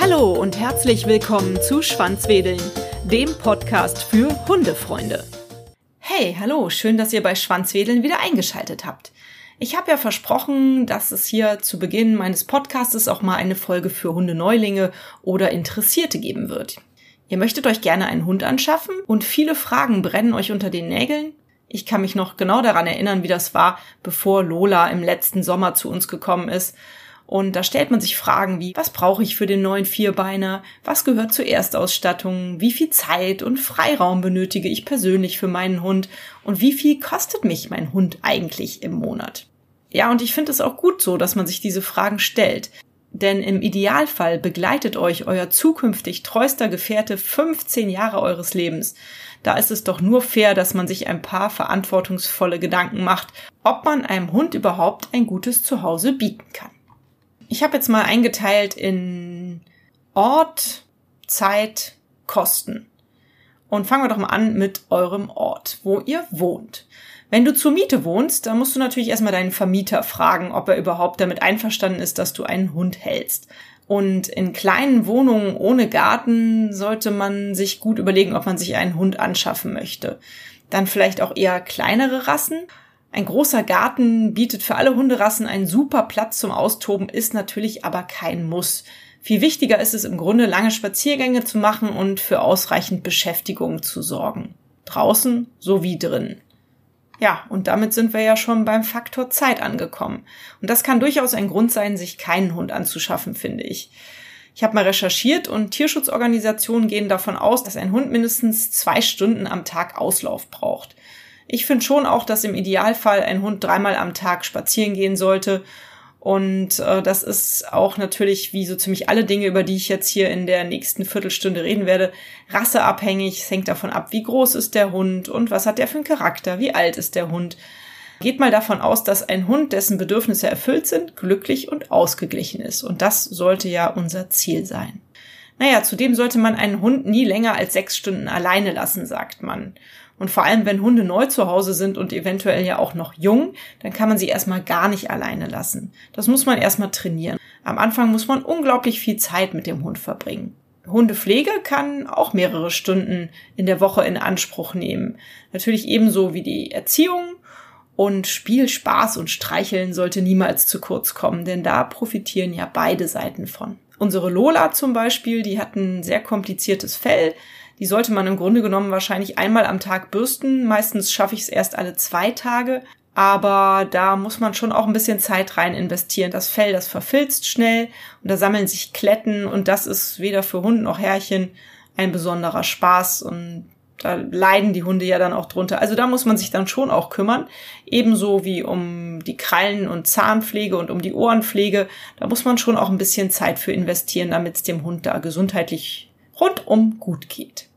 Hallo und herzlich willkommen zu Schwanzwedeln, dem Podcast für Hundefreunde. Hey, hallo, schön, dass ihr bei Schwanzwedeln wieder eingeschaltet habt. Ich habe ja versprochen, dass es hier zu Beginn meines Podcasts auch mal eine Folge für Hundeneulinge oder Interessierte geben wird. Ihr möchtet euch gerne einen Hund anschaffen und viele Fragen brennen euch unter den Nägeln. Ich kann mich noch genau daran erinnern, wie das war, bevor Lola im letzten Sommer zu uns gekommen ist. Und da stellt man sich Fragen wie, was brauche ich für den neuen Vierbeiner? Was gehört zur Erstausstattung? Wie viel Zeit und Freiraum benötige ich persönlich für meinen Hund? Und wie viel kostet mich mein Hund eigentlich im Monat? Ja, und ich finde es auch gut so, dass man sich diese Fragen stellt. Denn im Idealfall begleitet euch euer zukünftig treuster Gefährte 15 Jahre eures Lebens. Da ist es doch nur fair, dass man sich ein paar verantwortungsvolle Gedanken macht, ob man einem Hund überhaupt ein gutes Zuhause bieten kann. Ich habe jetzt mal eingeteilt in Ort, Zeit, Kosten. Und fangen wir doch mal an mit eurem Ort, wo ihr wohnt. Wenn du zur Miete wohnst, dann musst du natürlich erstmal deinen Vermieter fragen, ob er überhaupt damit einverstanden ist, dass du einen Hund hältst. Und in kleinen Wohnungen ohne Garten sollte man sich gut überlegen, ob man sich einen Hund anschaffen möchte. Dann vielleicht auch eher kleinere Rassen. Ein großer Garten bietet für alle Hunderassen einen super Platz zum Austoben, ist natürlich aber kein Muss. Viel wichtiger ist es im Grunde, lange Spaziergänge zu machen und für ausreichend Beschäftigung zu sorgen. Draußen sowie drin. Ja, und damit sind wir ja schon beim Faktor Zeit angekommen. Und das kann durchaus ein Grund sein, sich keinen Hund anzuschaffen, finde ich. Ich habe mal recherchiert und Tierschutzorganisationen gehen davon aus, dass ein Hund mindestens zwei Stunden am Tag Auslauf braucht. Ich finde schon auch, dass im Idealfall ein Hund dreimal am Tag spazieren gehen sollte und äh, das ist auch natürlich, wie so ziemlich alle Dinge, über die ich jetzt hier in der nächsten Viertelstunde reden werde, rasseabhängig. Es hängt davon ab, wie groß ist der Hund und was hat der für einen Charakter, wie alt ist der Hund. Geht mal davon aus, dass ein Hund, dessen Bedürfnisse erfüllt sind, glücklich und ausgeglichen ist. Und das sollte ja unser Ziel sein. Naja, zudem sollte man einen Hund nie länger als sechs Stunden alleine lassen, sagt man. Und vor allem, wenn Hunde neu zu Hause sind und eventuell ja auch noch jung, dann kann man sie erstmal gar nicht alleine lassen. Das muss man erstmal trainieren. Am Anfang muss man unglaublich viel Zeit mit dem Hund verbringen. Hundepflege kann auch mehrere Stunden in der Woche in Anspruch nehmen. Natürlich ebenso wie die Erziehung und Spiel, Spaß und Streicheln sollte niemals zu kurz kommen, denn da profitieren ja beide Seiten von. Unsere Lola zum Beispiel, die hat ein sehr kompliziertes Fell. Die sollte man im Grunde genommen wahrscheinlich einmal am Tag bürsten. Meistens schaffe ich es erst alle zwei Tage. Aber da muss man schon auch ein bisschen Zeit rein investieren. Das Fell, das verfilzt schnell und da sammeln sich Kletten und das ist weder für Hund noch Herrchen ein besonderer Spaß und da leiden die Hunde ja dann auch drunter. Also da muss man sich dann schon auch kümmern. Ebenso wie um die Krallen- und Zahnpflege und um die Ohrenpflege. Da muss man schon auch ein bisschen Zeit für investieren, damit es dem Hund da gesundheitlich rundum gut geht.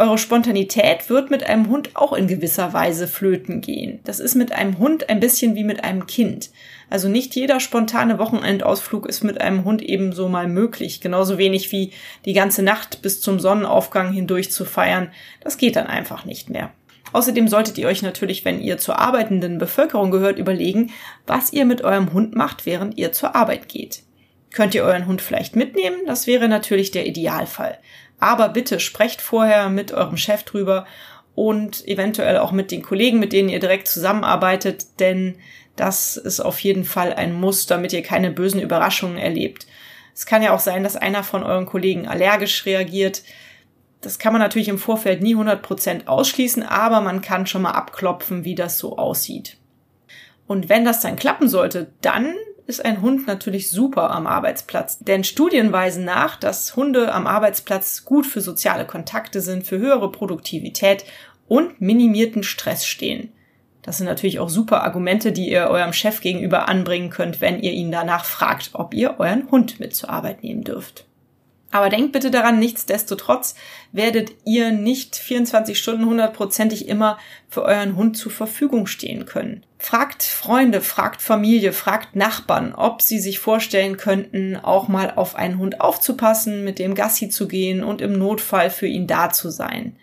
Eure Spontanität wird mit einem Hund auch in gewisser Weise flöten gehen. Das ist mit einem Hund ein bisschen wie mit einem Kind. Also nicht jeder spontane Wochenendausflug ist mit einem Hund ebenso mal möglich. Genauso wenig wie die ganze Nacht bis zum Sonnenaufgang hindurch zu feiern. Das geht dann einfach nicht mehr. Außerdem solltet ihr euch natürlich, wenn ihr zur arbeitenden Bevölkerung gehört, überlegen, was ihr mit eurem Hund macht, während ihr zur Arbeit geht. Könnt ihr euren Hund vielleicht mitnehmen? Das wäre natürlich der Idealfall. Aber bitte sprecht vorher mit eurem Chef drüber und eventuell auch mit den Kollegen, mit denen ihr direkt zusammenarbeitet, denn das ist auf jeden Fall ein Muss, damit ihr keine bösen Überraschungen erlebt. Es kann ja auch sein, dass einer von euren Kollegen allergisch reagiert. Das kann man natürlich im Vorfeld nie 100% ausschließen, aber man kann schon mal abklopfen, wie das so aussieht. Und wenn das dann klappen sollte, dann ist ein Hund natürlich super am Arbeitsplatz. Denn Studien weisen nach, dass Hunde am Arbeitsplatz gut für soziale Kontakte sind, für höhere Produktivität und minimierten Stress stehen. Das sind natürlich auch super Argumente, die ihr eurem Chef gegenüber anbringen könnt, wenn ihr ihn danach fragt, ob ihr euren Hund mit zur Arbeit nehmen dürft. Aber denkt bitte daran, nichtsdestotrotz werdet ihr nicht 24 Stunden hundertprozentig immer für euren Hund zur Verfügung stehen können. Fragt Freunde, fragt Familie, fragt Nachbarn, ob sie sich vorstellen könnten, auch mal auf einen Hund aufzupassen, mit dem Gassi zu gehen und im Notfall für ihn da zu sein.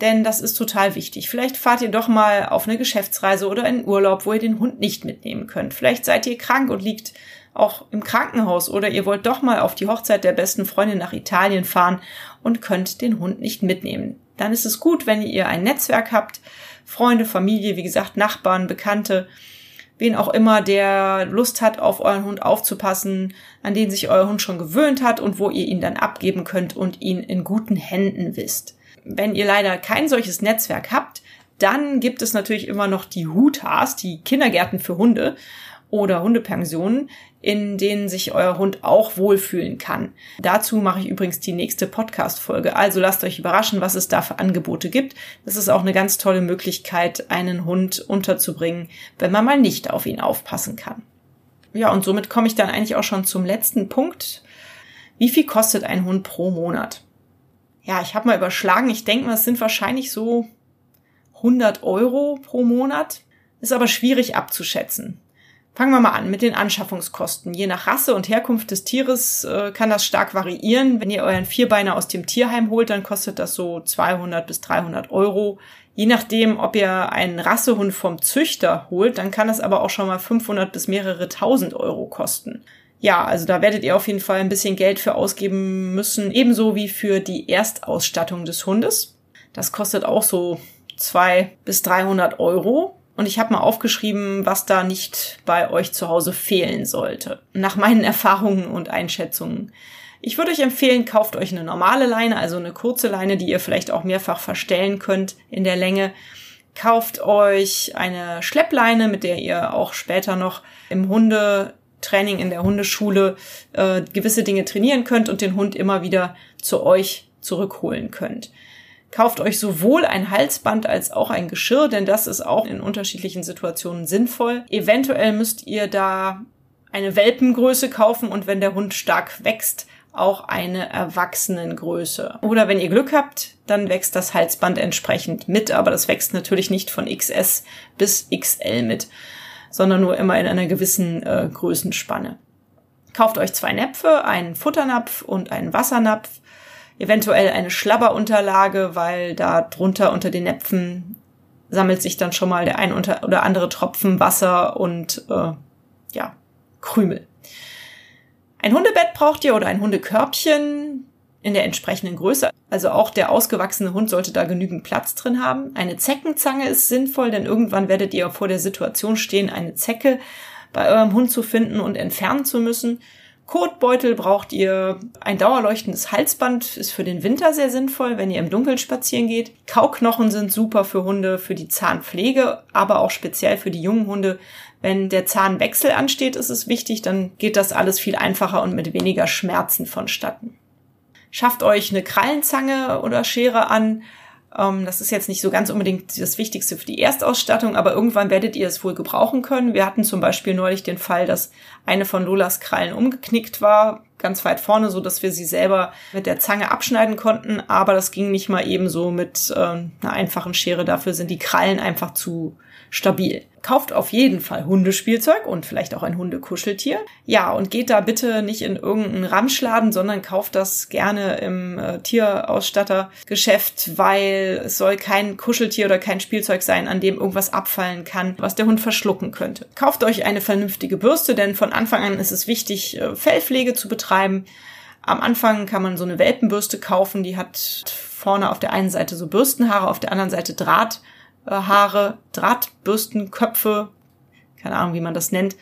Denn das ist total wichtig. Vielleicht fahrt ihr doch mal auf eine Geschäftsreise oder in Urlaub, wo ihr den Hund nicht mitnehmen könnt. Vielleicht seid ihr krank und liegt auch im Krankenhaus oder ihr wollt doch mal auf die Hochzeit der besten Freundin nach Italien fahren und könnt den Hund nicht mitnehmen. Dann ist es gut, wenn ihr ein Netzwerk habt, Freunde, Familie, wie gesagt, Nachbarn, Bekannte, wen auch immer, der Lust hat, auf euren Hund aufzupassen, an den sich euer Hund schon gewöhnt hat und wo ihr ihn dann abgeben könnt und ihn in guten Händen wisst. Wenn ihr leider kein solches Netzwerk habt, dann gibt es natürlich immer noch die Hutas, die Kindergärten für Hunde oder Hundepensionen, in denen sich euer Hund auch wohlfühlen kann. Dazu mache ich übrigens die nächste Podcast-Folge. Also lasst euch überraschen, was es da für Angebote gibt. Das ist auch eine ganz tolle Möglichkeit, einen Hund unterzubringen, wenn man mal nicht auf ihn aufpassen kann. Ja, und somit komme ich dann eigentlich auch schon zum letzten Punkt. Wie viel kostet ein Hund pro Monat? Ja, ich habe mal überschlagen. Ich denke mal, es sind wahrscheinlich so 100 Euro pro Monat. Ist aber schwierig abzuschätzen. Fangen wir mal an mit den Anschaffungskosten. Je nach Rasse und Herkunft des Tieres äh, kann das stark variieren. Wenn ihr euren Vierbeiner aus dem Tierheim holt, dann kostet das so 200 bis 300 Euro. Je nachdem, ob ihr einen Rassehund vom Züchter holt, dann kann das aber auch schon mal 500 bis mehrere tausend Euro kosten. Ja, also da werdet ihr auf jeden Fall ein bisschen Geld für ausgeben müssen, ebenso wie für die Erstausstattung des Hundes. Das kostet auch so zwei bis 300 Euro. Und ich habe mal aufgeschrieben, was da nicht bei euch zu Hause fehlen sollte. Nach meinen Erfahrungen und Einschätzungen. Ich würde euch empfehlen, kauft euch eine normale Leine, also eine kurze Leine, die ihr vielleicht auch mehrfach verstellen könnt in der Länge. Kauft euch eine Schleppleine, mit der ihr auch später noch im Hundetraining in der Hundeschule äh, gewisse Dinge trainieren könnt und den Hund immer wieder zu euch zurückholen könnt. Kauft euch sowohl ein Halsband als auch ein Geschirr, denn das ist auch in unterschiedlichen Situationen sinnvoll. Eventuell müsst ihr da eine Welpengröße kaufen und wenn der Hund stark wächst, auch eine Erwachsenengröße. Oder wenn ihr Glück habt, dann wächst das Halsband entsprechend mit, aber das wächst natürlich nicht von XS bis XL mit, sondern nur immer in einer gewissen äh, Größenspanne. Kauft euch zwei Näpfe, einen Futternapf und einen Wassernapf eventuell eine Schlabberunterlage, weil da drunter unter den Näpfen sammelt sich dann schon mal der ein oder andere Tropfen Wasser und äh, ja, Krümel. Ein Hundebett braucht ihr oder ein Hundekörbchen in der entsprechenden Größe. Also auch der ausgewachsene Hund sollte da genügend Platz drin haben. Eine Zeckenzange ist sinnvoll, denn irgendwann werdet ihr vor der Situation stehen, eine Zecke bei eurem Hund zu finden und entfernen zu müssen. Kotbeutel braucht ihr ein dauerleuchtendes Halsband, ist für den Winter sehr sinnvoll, wenn ihr im Dunkeln spazieren geht. Kauknochen sind super für Hunde, für die Zahnpflege, aber auch speziell für die jungen Hunde. Wenn der Zahnwechsel ansteht, ist es wichtig, dann geht das alles viel einfacher und mit weniger Schmerzen vonstatten. Schafft euch eine Krallenzange oder Schere an, das ist jetzt nicht so ganz unbedingt das Wichtigste für die Erstausstattung, aber irgendwann werdet ihr es wohl gebrauchen können. Wir hatten zum Beispiel neulich den Fall, dass eine von Lolas Krallen umgeknickt war, ganz weit vorne, so dass wir sie selber mit der Zange abschneiden konnten, aber das ging nicht mal eben so mit äh, einer einfachen Schere. Dafür sind die Krallen einfach zu stabil. Kauft auf jeden Fall Hundespielzeug und vielleicht auch ein Hundekuscheltier. Ja, und geht da bitte nicht in irgendeinen Ramschladen, sondern kauft das gerne im äh, Tierausstattergeschäft, weil es soll kein Kuscheltier oder kein Spielzeug sein, an dem irgendwas abfallen kann, was der Hund verschlucken könnte. Kauft euch eine vernünftige Bürste, denn von Anfang an ist es wichtig, äh, Fellpflege zu betreiben. Am Anfang kann man so eine Welpenbürste kaufen, die hat vorne auf der einen Seite so Bürstenhaare, auf der anderen Seite Draht Haare, Drahtbürsten, Köpfe, keine Ahnung, wie man das nennt.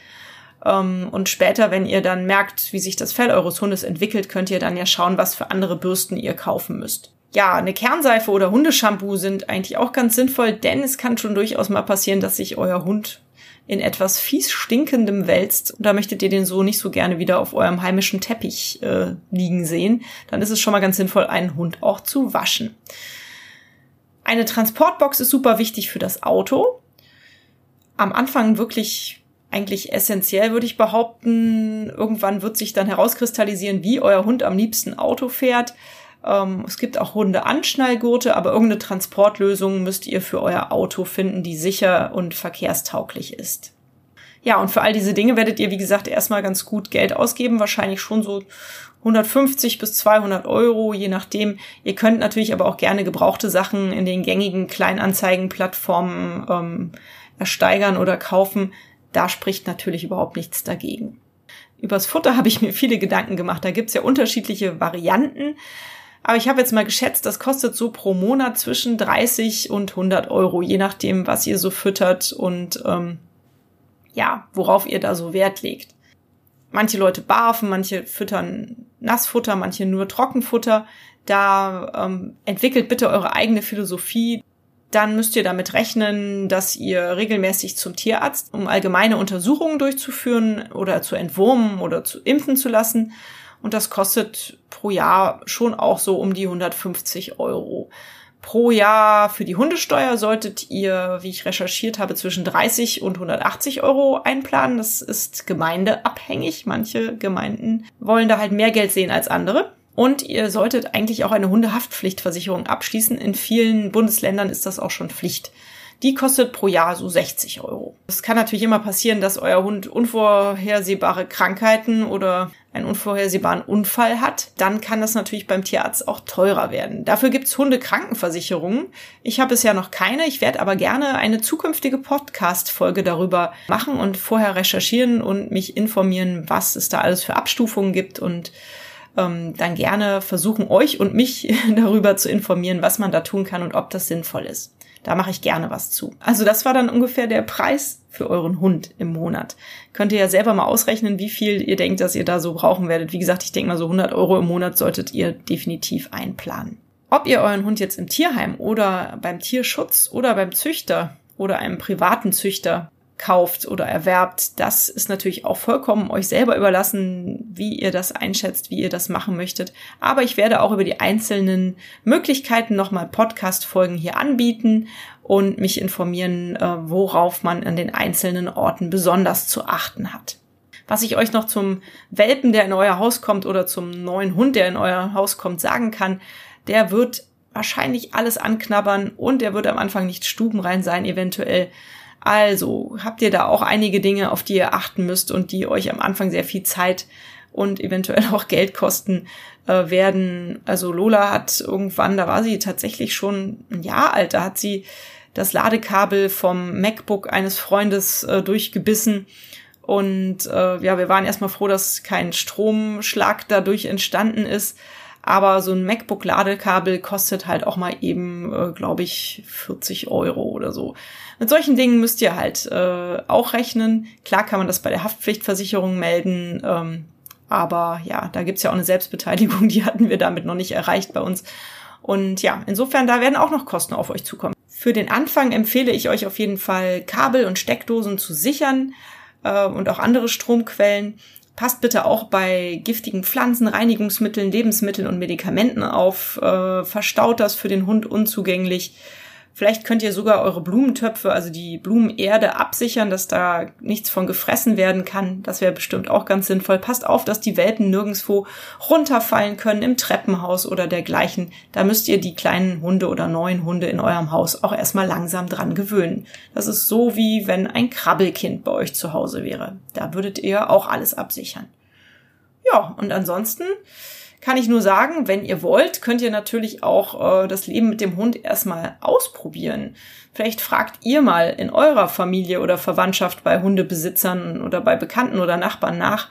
Ähm, und später, wenn ihr dann merkt, wie sich das Fell eures Hundes entwickelt, könnt ihr dann ja schauen, was für andere Bürsten ihr kaufen müsst. Ja, eine Kernseife oder Hundeshampoo sind eigentlich auch ganz sinnvoll, denn es kann schon durchaus mal passieren, dass sich euer Hund in etwas fies stinkendem wälzt und da möchtet ihr den so nicht so gerne wieder auf eurem heimischen Teppich äh, liegen sehen, dann ist es schon mal ganz sinnvoll, einen Hund auch zu waschen. Eine Transportbox ist super wichtig für das Auto. Am Anfang wirklich eigentlich essentiell, würde ich behaupten. Irgendwann wird sich dann herauskristallisieren, wie euer Hund am liebsten Auto fährt. Ähm, es gibt auch Hunde-Anschnallgurte, aber irgendeine Transportlösung müsst ihr für euer Auto finden, die sicher und verkehrstauglich ist. Ja, und für all diese Dinge werdet ihr, wie gesagt, erstmal ganz gut Geld ausgeben, wahrscheinlich schon so 150 bis 200 Euro, je nachdem. Ihr könnt natürlich aber auch gerne gebrauchte Sachen in den gängigen Kleinanzeigenplattformen ähm, ersteigern oder kaufen. Da spricht natürlich überhaupt nichts dagegen. Übers Futter habe ich mir viele Gedanken gemacht. Da gibt's ja unterschiedliche Varianten. Aber ich habe jetzt mal geschätzt, das kostet so pro Monat zwischen 30 und 100 Euro, je nachdem, was ihr so füttert und ähm, ja, worauf ihr da so Wert legt. Manche Leute barfen, manche füttern Nassfutter, manche nur Trockenfutter. Da ähm, entwickelt bitte eure eigene Philosophie dann müsst ihr damit rechnen, dass ihr regelmäßig zum Tierarzt, um allgemeine Untersuchungen durchzuführen oder zu entwurmen oder zu impfen zu lassen. Und das kostet pro Jahr schon auch so um die 150 Euro. Pro Jahr für die Hundesteuer solltet ihr, wie ich recherchiert habe, zwischen 30 und 180 Euro einplanen. Das ist gemeindeabhängig. Manche Gemeinden wollen da halt mehr Geld sehen als andere. Und ihr solltet eigentlich auch eine Hundehaftpflichtversicherung abschließen. In vielen Bundesländern ist das auch schon Pflicht. Die kostet pro Jahr so 60 Euro. Es kann natürlich immer passieren, dass euer Hund unvorhersehbare Krankheiten oder einen unvorhersehbaren Unfall hat. Dann kann das natürlich beim Tierarzt auch teurer werden. Dafür gibt's Hundekrankenversicherungen. Ich habe bisher noch keine. Ich werde aber gerne eine zukünftige Podcast-Folge darüber machen und vorher recherchieren und mich informieren, was es da alles für Abstufungen gibt und ähm, dann gerne versuchen, euch und mich darüber zu informieren, was man da tun kann und ob das sinnvoll ist. Da mache ich gerne was zu. Also das war dann ungefähr der Preis für euren Hund im Monat. Könnt ihr ja selber mal ausrechnen, wie viel ihr denkt, dass ihr da so brauchen werdet. Wie gesagt, ich denke mal so 100 Euro im Monat solltet ihr definitiv einplanen. Ob ihr euren Hund jetzt im Tierheim oder beim Tierschutz oder beim Züchter oder einem privaten Züchter kauft oder erwerbt, das ist natürlich auch vollkommen euch selber überlassen, wie ihr das einschätzt, wie ihr das machen möchtet. Aber ich werde auch über die einzelnen Möglichkeiten nochmal Podcast-Folgen hier anbieten und mich informieren, äh, worauf man an den einzelnen Orten besonders zu achten hat. Was ich euch noch zum Welpen, der in euer Haus kommt, oder zum neuen Hund, der in euer Haus kommt, sagen kann, der wird wahrscheinlich alles anknabbern und der wird am Anfang nicht stubenrein sein, eventuell also habt ihr da auch einige Dinge, auf die ihr achten müsst und die euch am Anfang sehr viel Zeit und eventuell auch Geld kosten äh, werden. Also Lola hat irgendwann, da war sie tatsächlich schon ein Jahr alt, da hat sie das Ladekabel vom MacBook eines Freundes äh, durchgebissen. Und äh, ja, wir waren erstmal froh, dass kein Stromschlag dadurch entstanden ist. Aber so ein MacBook-Ladekabel kostet halt auch mal eben, äh, glaube ich, 40 Euro oder so. Mit solchen Dingen müsst ihr halt äh, auch rechnen. Klar kann man das bei der Haftpflichtversicherung melden, ähm, aber ja, da gibt's ja auch eine Selbstbeteiligung, die hatten wir damit noch nicht erreicht bei uns. Und ja, insofern, da werden auch noch Kosten auf euch zukommen. Für den Anfang empfehle ich euch auf jeden Fall, Kabel und Steckdosen zu sichern äh, und auch andere Stromquellen. Passt bitte auch bei giftigen Pflanzen, Reinigungsmitteln, Lebensmitteln und Medikamenten auf. Äh, verstaut das für den Hund unzugänglich. Vielleicht könnt ihr sogar eure Blumentöpfe, also die Blumenerde absichern, dass da nichts von gefressen werden kann. Das wäre bestimmt auch ganz sinnvoll. Passt auf, dass die Welpen nirgendswo runterfallen können im Treppenhaus oder dergleichen. Da müsst ihr die kleinen Hunde oder neuen Hunde in eurem Haus auch erstmal langsam dran gewöhnen. Das ist so wie wenn ein Krabbelkind bei euch zu Hause wäre. Da würdet ihr auch alles absichern. Ja, und ansonsten kann ich nur sagen, wenn ihr wollt, könnt ihr natürlich auch äh, das Leben mit dem Hund erstmal ausprobieren. Vielleicht fragt ihr mal in eurer Familie oder Verwandtschaft bei Hundebesitzern oder bei Bekannten oder Nachbarn nach,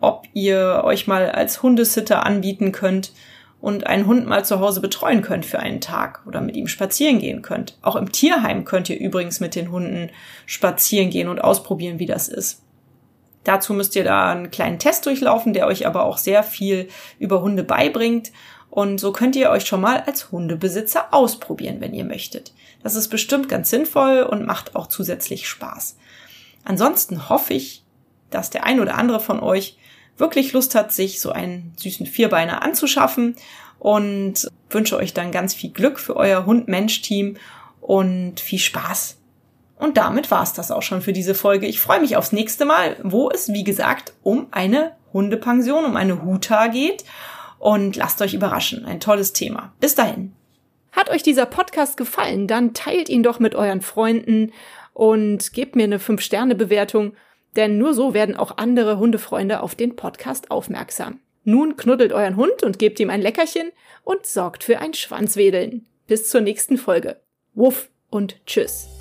ob ihr euch mal als Hundesitter anbieten könnt und einen Hund mal zu Hause betreuen könnt für einen Tag oder mit ihm spazieren gehen könnt. Auch im Tierheim könnt ihr übrigens mit den Hunden spazieren gehen und ausprobieren, wie das ist. Dazu müsst ihr da einen kleinen Test durchlaufen, der euch aber auch sehr viel über Hunde beibringt. Und so könnt ihr euch schon mal als Hundebesitzer ausprobieren, wenn ihr möchtet. Das ist bestimmt ganz sinnvoll und macht auch zusätzlich Spaß. Ansonsten hoffe ich, dass der ein oder andere von euch wirklich Lust hat, sich so einen süßen Vierbeiner anzuschaffen und wünsche euch dann ganz viel Glück für euer Hund-Mensch-Team und viel Spaß und damit war's das auch schon für diese Folge. Ich freue mich aufs nächste Mal, wo es, wie gesagt, um eine Hundepension, um eine Huta geht. Und lasst euch überraschen. Ein tolles Thema. Bis dahin. Hat euch dieser Podcast gefallen, dann teilt ihn doch mit euren Freunden und gebt mir eine 5-Sterne-Bewertung. Denn nur so werden auch andere Hundefreunde auf den Podcast aufmerksam. Nun knuddelt euren Hund und gebt ihm ein Leckerchen und sorgt für ein Schwanzwedeln. Bis zur nächsten Folge. Wuff und tschüss.